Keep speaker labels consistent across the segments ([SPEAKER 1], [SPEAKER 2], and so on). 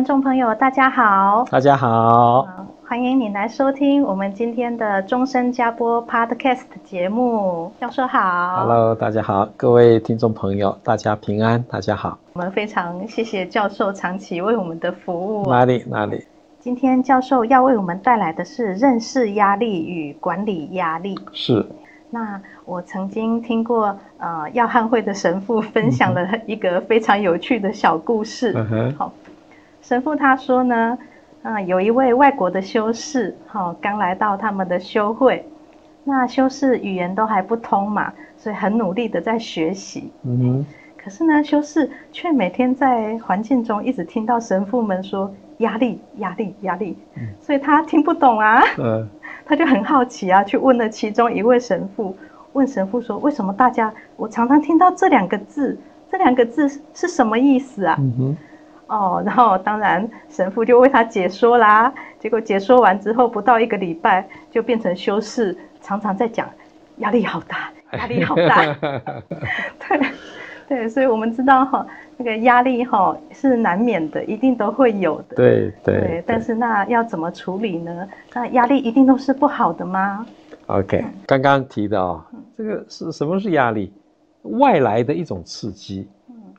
[SPEAKER 1] 观众朋友，大家好！
[SPEAKER 2] 大家好，
[SPEAKER 1] 欢迎你来收听我们今天的终身加播 Podcast 节目。教授好
[SPEAKER 2] ，Hello，大家好，各位听众朋友，大家平安，大家好。
[SPEAKER 1] 我们非常谢谢教授长期为我们的服务。
[SPEAKER 2] 哪里哪里？
[SPEAKER 1] 今天教授要为我们带来的是认识压力与管理压力。
[SPEAKER 2] 是。
[SPEAKER 1] 那我曾经听过呃耀汉会的神父分享了一个非常有趣的小故事。嗯哼。好。神父他说呢，啊，有一位外国的修士，哈，刚来到他们的修会，那修士语言都还不通嘛，所以很努力的在学习。嗯哼。可是呢，修士却每天在环境中一直听到神父们说压力、压力、压力，所以他听不懂啊。嗯。他就很好奇啊，去问了其中一位神父，问神父说：“为什么大家我常常听到这两个字？这两个字是什么意思啊？”嗯哼。哦，然后当然神父就为他解说啦。结果解说完之后，不到一个礼拜，就变成修士常常在讲压力好大，压力好大。对对，所以我们知道哈，那个压力哈是难免的，一定都会有的。
[SPEAKER 2] 对对，
[SPEAKER 1] 对。但是那要怎么处理呢？那压力一定都是不好的吗
[SPEAKER 2] ？OK，刚刚提到这个是什么是压力？外来的一种刺激，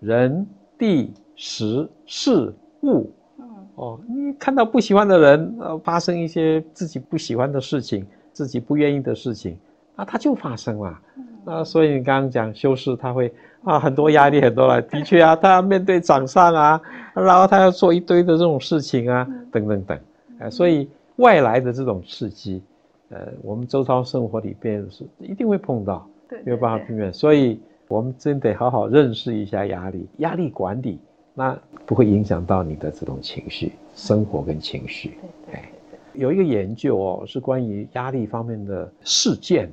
[SPEAKER 2] 人地。时事物，嗯，哦，你看到不喜欢的人，呃，发生一些自己不喜欢的事情，自己不愿意的事情，啊它就发生了。嗯，那所以你刚刚讲修饰他会啊，很多压力很多了，的确啊，他要面对掌上啊，然后他要做一堆的这种事情啊，等等等，呃，所以外来的这种刺激，呃，我们周遭生活里边是一定会碰到，对，没有办法避免，所以我们真得好好认识一下压力，压力管理。那不会影响到你的这种情绪、生活跟情绪。哎，有一个研究哦，是关于压力方面的事件，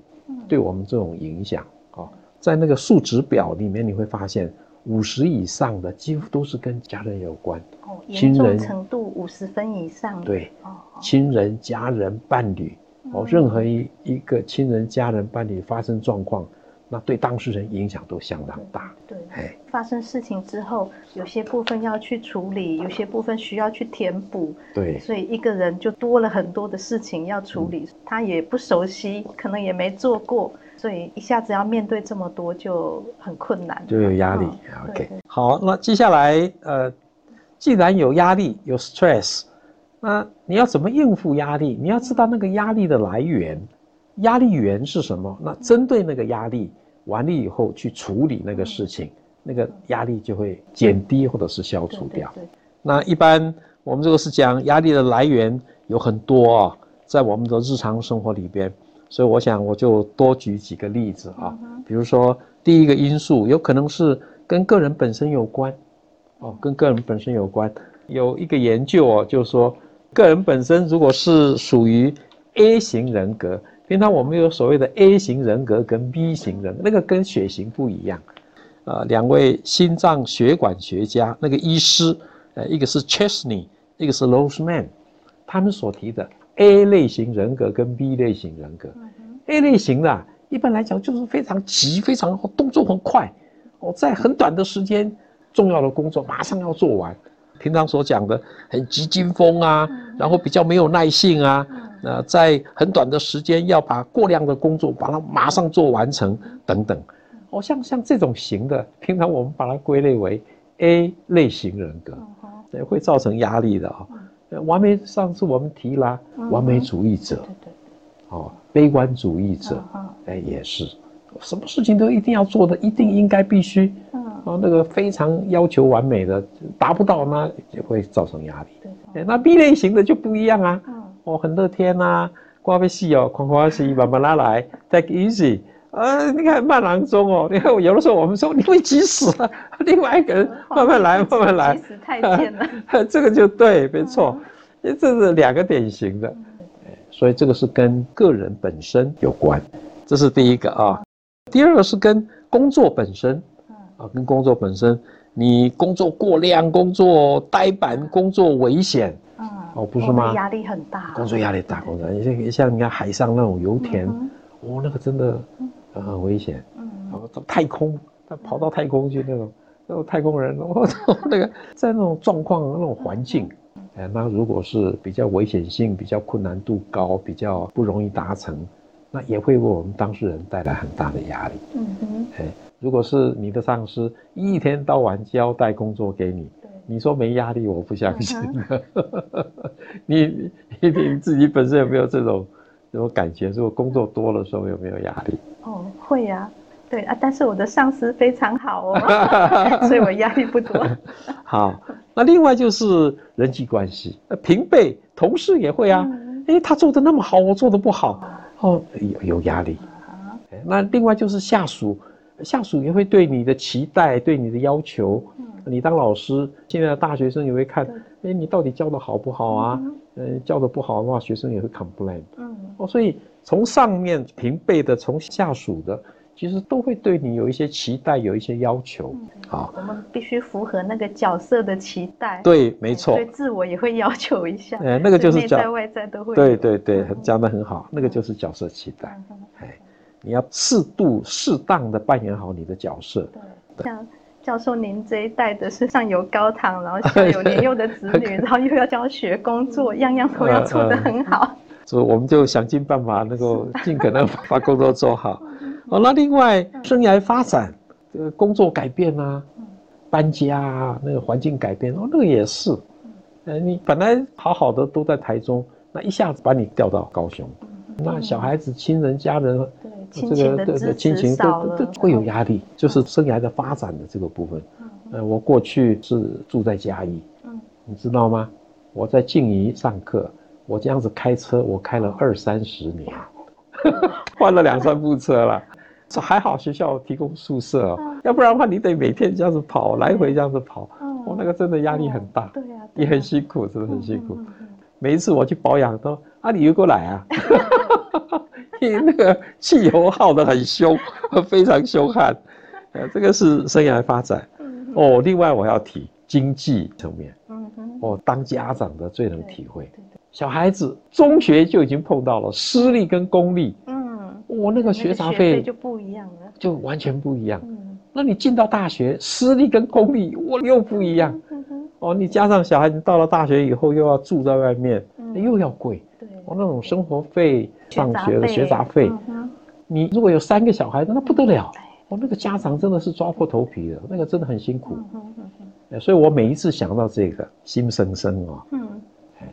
[SPEAKER 2] 对我们这种影响哦，在那个数值表里面，你会发现五十以上的几乎都是跟家人有关。
[SPEAKER 1] 哦，严重程度五十分以上。
[SPEAKER 2] 对，哦亲人、家人、伴侣，哦，任何一一个亲人、家人、伴侣发生状况。那对当事人影响都相当大。
[SPEAKER 1] 对，对，发生事情之后，有些部分要去处理，有些部分需要去填补。
[SPEAKER 2] 对，
[SPEAKER 1] 所以一个人就多了很多的事情要处理，嗯、他也不熟悉，可能也没做过，所以一下子要面对这么多就很困难，
[SPEAKER 2] 就有压力。哦、OK，好，那接下来呃，既然有压力，有 stress，那你要怎么应付压力？你要知道那个压力的来源。压力源是什么？那针对那个压力完了以后去处理那个事情，那个压力就会减低或者是消除掉。那一般我们这个是讲压力的来源有很多啊，在我们的日常生活里边，所以我想我就多举几个例子啊。比如说第一个因素有可能是跟个人本身有关，哦，跟个人本身有关。有一个研究哦，就是说个人本身如果是属于 A 型人格。平常我们有所谓的 A 型人格跟 B 型人格，那个跟血型不一样。呃，两位心脏血管学家，那个医师，呃，一个是 Chesney，一个是 Roseman，他们所提的 A 类型人格跟 B 类型人格。A 类型的，一般来讲就是非常急，非常动作很快，哦，在很短的时间，重要的工作马上要做完。平常所讲的很急惊风啊，然后比较没有耐性啊。呃，在很短的时间要把过量的工作把它马上做完成等等，哦，像像这种型的，平常我们把它归类为 A 类型人格，对，会造成压力的啊。完美，上次我们提啦完美主义者，对对对，哦，悲观主义者，哎，也是，什么事情都一定要做的，一定应该必须，嗯，啊，那个非常要求完美的，达不到那就会造成压力。对，那 B 类型的就不一样啊，嗯，哦，很乐天呐，挂被戏哦，宽宽戏，慢慢拉来，take easy。呃，你看慢郎中哦，你看我有的时候我们说你会急死了，另外一个人慢慢来，慢慢来，
[SPEAKER 1] 急死太监了，
[SPEAKER 2] 这个就对，没错，这是两个典型的，所以这个是跟个人本身有关，这是第一个啊。第二个是跟工作本身，啊，跟工作本身，你工作过量，工作呆板，工作危险，哦，不是吗？
[SPEAKER 1] 压力很大，
[SPEAKER 2] 工作压力大，工作你像像你看海上那种油田，哦，那个真的。很危险，嗯，然后到太空，他跑到太空去那种，那种太空人，我操，那个在那种状况、那种环境，哎，那如果是比较危险性、比较困难度高、比较不容易达成，那也会为我们当事人带来很大的压力。嗯哼，哎，如果是你的上司一天到晚交代工作给你，你说没压力，我不相信。你你你自己本身有没有这种这种感觉？如果工作多的时候有没有压力？
[SPEAKER 1] 哦，会呀、啊，对啊，但是我的上司非常好哦，所以我压力不多。
[SPEAKER 2] 好，那另外就是人际关系，平辈同事也会啊，哎、嗯，他做的那么好，我做的不好，哦，有有压力。啊、那另外就是下属，下属也会对你的期待，对你的要求。嗯、你当老师，现在的大学生也会看，哎，你到底教的好不好啊？嗯，教的不好的话，学生也会 complain。嗯，哦，所以。从上面平辈的，从下属的，其实都会对你有一些期待，有一些要求。好，
[SPEAKER 1] 我们必须符合那个角色的期待。
[SPEAKER 2] 对，没错。
[SPEAKER 1] 对自我也会要求一下。
[SPEAKER 2] 哎，那个就是
[SPEAKER 1] 内在外在都会。
[SPEAKER 2] 对对对，讲的很好，那个就是角色期待。哎，你要适度、适当的扮演好你的角色。
[SPEAKER 1] 对，像教授您这一代的是上有高堂，然后下有年幼的子女，然后又要教学工作，样样都要做得很好。
[SPEAKER 2] 所以我们就想尽办法，能够尽可能把工作做好。哦，那另外生涯发展，这个工作改变啊，搬家啊，那个环境改变哦，那个也是。呃，你本来好好的都在台中，那一下子把你调到高雄，那小孩子、亲人、家人，
[SPEAKER 1] 这个对对亲情都
[SPEAKER 2] 都会有压力，就是生涯的发展的这个部分。呃，我过去是住在嘉义，你知道吗？我在静怡上课。我这样子开车，我开了二三十年，换了两三部车了。这还好，学校提供宿舍哦，要不然的话，你得每天这样子跑，来回这样子跑，我那个真的压力很大，对呀，也很辛苦，真的很辛苦。每一次我去保养都啊，你又过来啊，因为 那个汽油耗得很凶，非常凶悍。呃，这个是生涯发展。哦，另外我要提经济层面，哦，当家长的最能体会。小孩子中学就已经碰到了私立跟公立，嗯，我那个学杂费
[SPEAKER 1] 就不一样了，
[SPEAKER 2] 就完全不一样。嗯，那你进到大学，私立跟公立，我又不一样。哦，你加上小孩子到了大学以后又要住在外面，又要贵。对，哦，那种生活费、上学的学杂费，你如果有三个小孩子，那不得了。哦，那个家长真的是抓破头皮的，那个真的很辛苦。所以我每一次想到这个，心生生哦。嗯。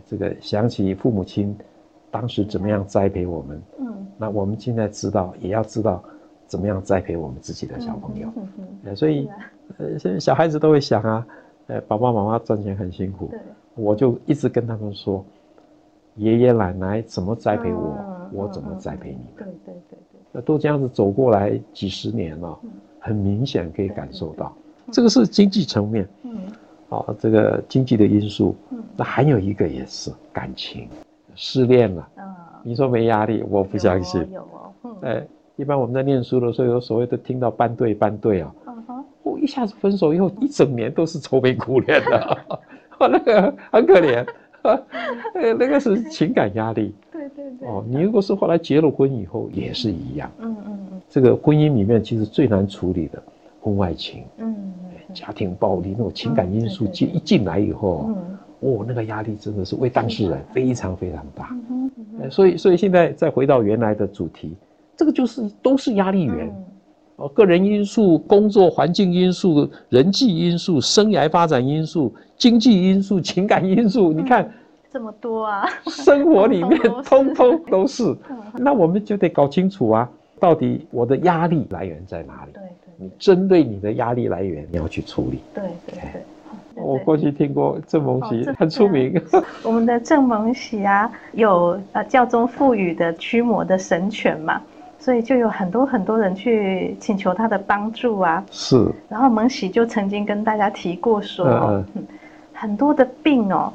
[SPEAKER 2] 这个想起父母亲当时怎么样栽培我们，嗯，那我们现在知道，也要知道怎么样栽培我们自己的小朋友，嗯嗯，所以，呃，现在小孩子都会想啊，呃，爸爸妈妈赚钱很辛苦，对，我就一直跟他们说，爷爷奶奶怎么栽培我，我怎么栽培你。们，对对对对，那都这样子走过来几十年了，很明显可以感受到，这个是经济层面，嗯。啊，这个经济的因素，嗯。那还有一个也是感情，失恋了，你说没压力？我不相信。有哦，哎，一般我们在念书的时候，有所谓的听到班对班对啊，哦，一下子分手以后，一整年都是愁眉苦脸的，那个很可怜，那个那个是情感压力。对对对。哦，你如果是后来结了婚以后，也是一样。嗯嗯嗯。这个婚姻里面其实最难处理的婚外情。嗯。家庭暴力那种情感因素进一进来以后，哦，那个压力真的是为当事人非常非常大。所以，所以现在再回到原来的主题，这个就是都是压力源。哦，个人因素、工作环境因素、人际因素、生涯发展因素、经济因素、情感因素，你看
[SPEAKER 1] 这么多啊，
[SPEAKER 2] 生活里面通通都是。那我们就得搞清楚啊，到底我的压力来源在哪里？
[SPEAKER 1] 对对，
[SPEAKER 2] 你针对你的压力来源，你要去处理。
[SPEAKER 1] 对对对。
[SPEAKER 2] 我过去听过郑蒙喜很出名。
[SPEAKER 1] 我们的郑蒙喜啊，有呃教宗赋予的驱魔的神权嘛，所以就有很多很多人去请求他的帮助啊。
[SPEAKER 2] 是。
[SPEAKER 1] 然后蒙喜就曾经跟大家提过说，嗯，很多的病哦，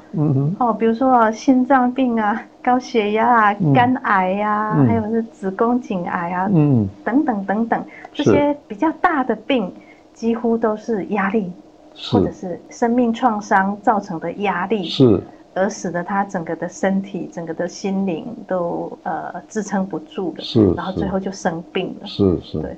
[SPEAKER 1] 哦，比如说心脏病啊、高血压啊、肝癌呀，还有是子宫颈癌啊，嗯，等等等等，这些比较大的病，几乎都是压力。或者是生命创伤造成的压力，
[SPEAKER 2] 是，
[SPEAKER 1] 而使得他整个的身体、整个的心灵都呃支撑不住了，
[SPEAKER 2] 是，
[SPEAKER 1] 然后最后就生病了，
[SPEAKER 2] 是是，
[SPEAKER 1] 对，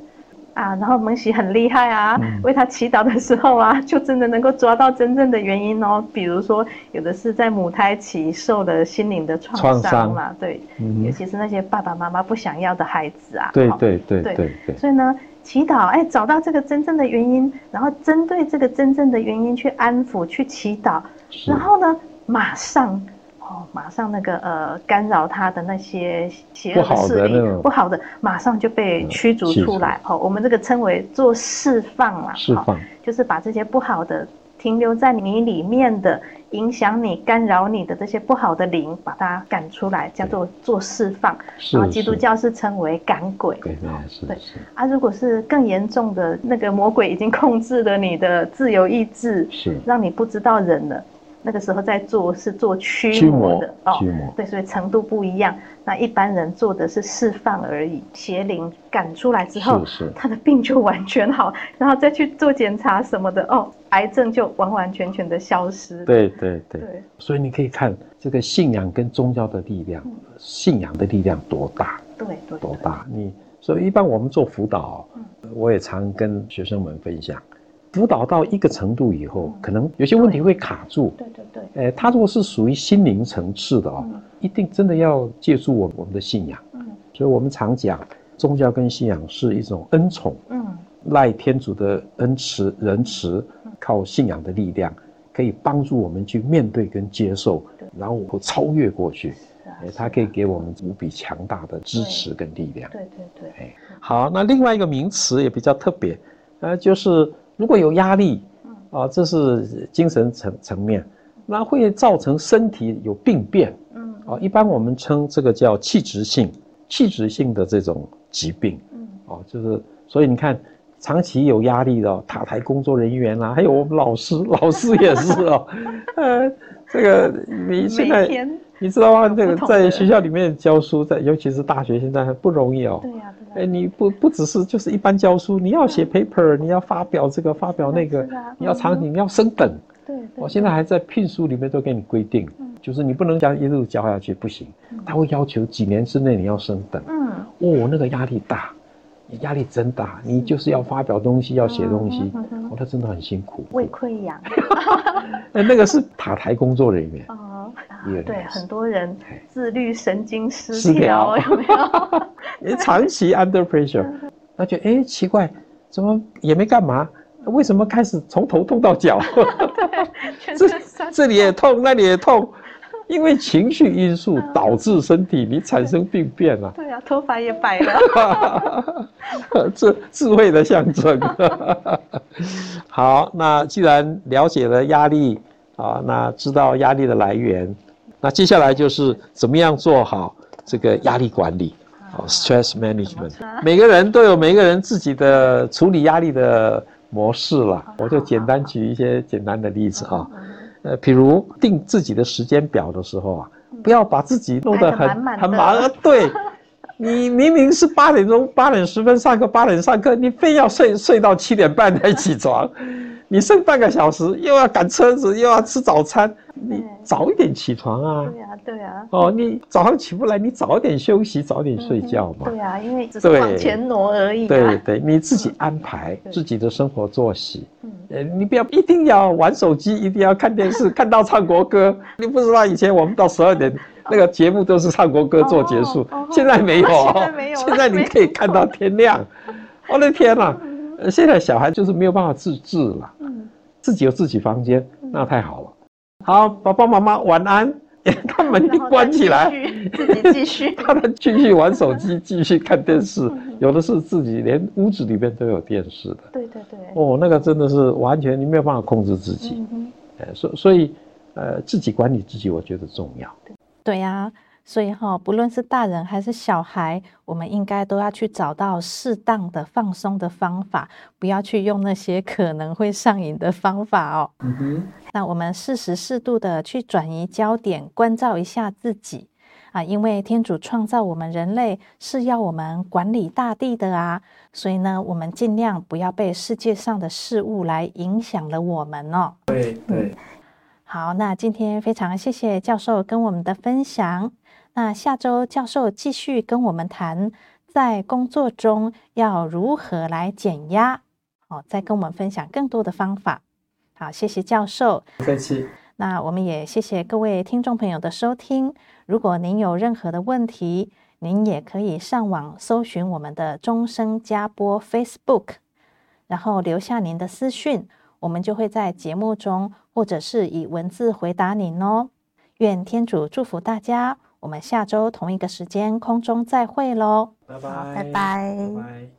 [SPEAKER 1] 啊，然后蒙喜很厉害啊，嗯、为他祈祷的时候啊，就真的能够抓到真正的原因哦，比如说有的是在母胎期受了心灵的创伤嘛，对，嗯、尤其是那些爸爸妈妈不想要的孩子啊，
[SPEAKER 2] 对对对对对，对，
[SPEAKER 1] 所以呢。祈祷，哎，找到这个真正的原因，然后针对这个真正的原因去安抚、去祈祷，然后呢，马上，哦，马上那个呃干扰他的那些邪恶势力，不好的，马上就被驱逐出来。哦，我们这个称为做释放嘛，
[SPEAKER 2] 释放，就是把
[SPEAKER 1] 这些不好的停留在你里面的。影响你、干扰你的这些不好的灵，把它赶出来，叫做做释放。然后基督教是称为赶鬼。
[SPEAKER 2] 对对是。对
[SPEAKER 1] 啊，如果是更严重的，那个魔鬼已经控制了你的自由意志，
[SPEAKER 2] 是
[SPEAKER 1] 让你不知道人了。那个时候在做是做驱魔的
[SPEAKER 2] 驱魔哦，
[SPEAKER 1] 对，所以程度不一样。那一般人做的是释放而已，邪灵赶出来之后，
[SPEAKER 2] 是是
[SPEAKER 1] 他的病就完全好，然后再去做检查什么的哦，癌症就完完全全的消失。
[SPEAKER 2] 对对对，对，所以你可以看这个信仰跟宗教的力量，嗯、信仰的力量多大？
[SPEAKER 1] 对对，
[SPEAKER 2] 多大？你所以一般我们做辅导，嗯、我也常跟学生们分享。辅导到一个程度以后，可能有些问题会卡住。
[SPEAKER 1] 对对对。
[SPEAKER 2] 呃，他如果是属于心灵层次的哦，一定真的要借助我我们的信仰。嗯。所以我们常讲，宗教跟信仰是一种恩宠。嗯。赖天主的恩慈仁慈，靠信仰的力量，可以帮助我们去面对跟接受，然后我超越过去。是啊。他可以给我们无比强大的支持跟力量。
[SPEAKER 1] 对对对。哎，
[SPEAKER 2] 好，那另外一个名词也比较特别，呃，就是。如果有压力，啊，这是精神层层面，那会造成身体有病变，嗯，啊，一般我们称这个叫器质性、器质性的这种疾病，嗯，啊，就是所以你看，长期有压力的塔台工作人员啊，还有我们老师，老师也是哦，呃，这个你现在你知道吗？这个在学校里面教书，在尤其是大学，现在还不容易哦。
[SPEAKER 1] 对呀。
[SPEAKER 2] 哎，你不不只是就是一般教书，你要写 paper，你要发表这个发表那个，你要长期你要升等。
[SPEAKER 1] 对。
[SPEAKER 2] 我现在还在聘书里面都给你规定，就是你不能这样一路教下去不行，他会要求几年之内你要升等。嗯。哦，那个压力大，你压力真大，你就是要发表东西，要写东西，哦，他真的很辛苦。
[SPEAKER 1] 胃溃疡。
[SPEAKER 2] 哎，那个是塔台工作人员。
[SPEAKER 1] 对，很多人自律神经失调，有没有？
[SPEAKER 2] 你长期 under pressure，那就哎奇怪，怎么也没干嘛，为什么开始从头痛到脚？
[SPEAKER 1] 对，这
[SPEAKER 2] 这里也痛，那里也痛，因为情绪因素导致身体你产生病变了。
[SPEAKER 1] 对啊，头发也白了。
[SPEAKER 2] 智智慧的象征。好，那既然了解了压力啊，那知道压力的来源。那接下来就是怎么样做好这个压力管理，哦，stress management。每个人都有每个人自己的处理压力的模式了。我就简单举一些简单的例子啊，呃，比如定自己的时间表的时候啊，不要把自己弄得很很忙啊。对，你明明是八点钟八点十分上课，八点上课，你非要睡睡到七点半才起床。你剩半个小时，又要赶车子，又要吃早餐，你早一点起床啊！
[SPEAKER 1] 对呀，对呀。
[SPEAKER 2] 哦，你早上起不来，你早点休息，早点睡觉嘛。
[SPEAKER 1] 对呀，因为只是往前挪而已。
[SPEAKER 2] 对对，你自己安排自己的生活作息。嗯，你不要一定要玩手机，一定要看电视，看到唱国歌。你不知道以前我们到十二点那个节目都是唱国歌做结束，现在没有。现
[SPEAKER 1] 在没有。
[SPEAKER 2] 现在你可以看到天亮。我的天哪！现在小孩就是没有办法自制了。自己有自己房间，那太好了。好，爸爸妈妈晚安。他门一关起来，
[SPEAKER 1] 自己继续，
[SPEAKER 2] 他们继续玩手机，继续看电视，有的是自己连屋子里面都有电视的。
[SPEAKER 3] 对对对。
[SPEAKER 2] 哦，那个真的是完全你没有办法控制自己。嗯。所所以，呃，自己管理自己，我觉得重要。
[SPEAKER 1] 对呀。所以哈，不论是大人还是小孩，我们应该都要去找到适当的放松的方法，不要去用那些可能会上瘾的方法哦。嗯哼。那我们适时适度的去转移焦点，关照一下自己啊，因为天主创造我们人类是要我们管理大地的啊，所以呢，我们尽量不要被世界上的事物来影响了我们哦。
[SPEAKER 2] 对对。
[SPEAKER 1] 好，那今天非常谢谢教授跟我们的分享。那下周教授继续跟我们谈，在工作中要如何来减压，哦，再跟我们分享更多的方法。好，谢谢教授。
[SPEAKER 2] 不客气。
[SPEAKER 1] 那我们也谢谢各位听众朋友的收听。如果您有任何的问题，您也可以上网搜寻我们的终生加播 Facebook，然后留下您的私讯，我们就会在节目中或者是以文字回答您哦。愿天主祝福大家。我们下周同一个时间空中再会喽，
[SPEAKER 2] 拜拜，
[SPEAKER 1] 拜拜。
[SPEAKER 2] 拜拜。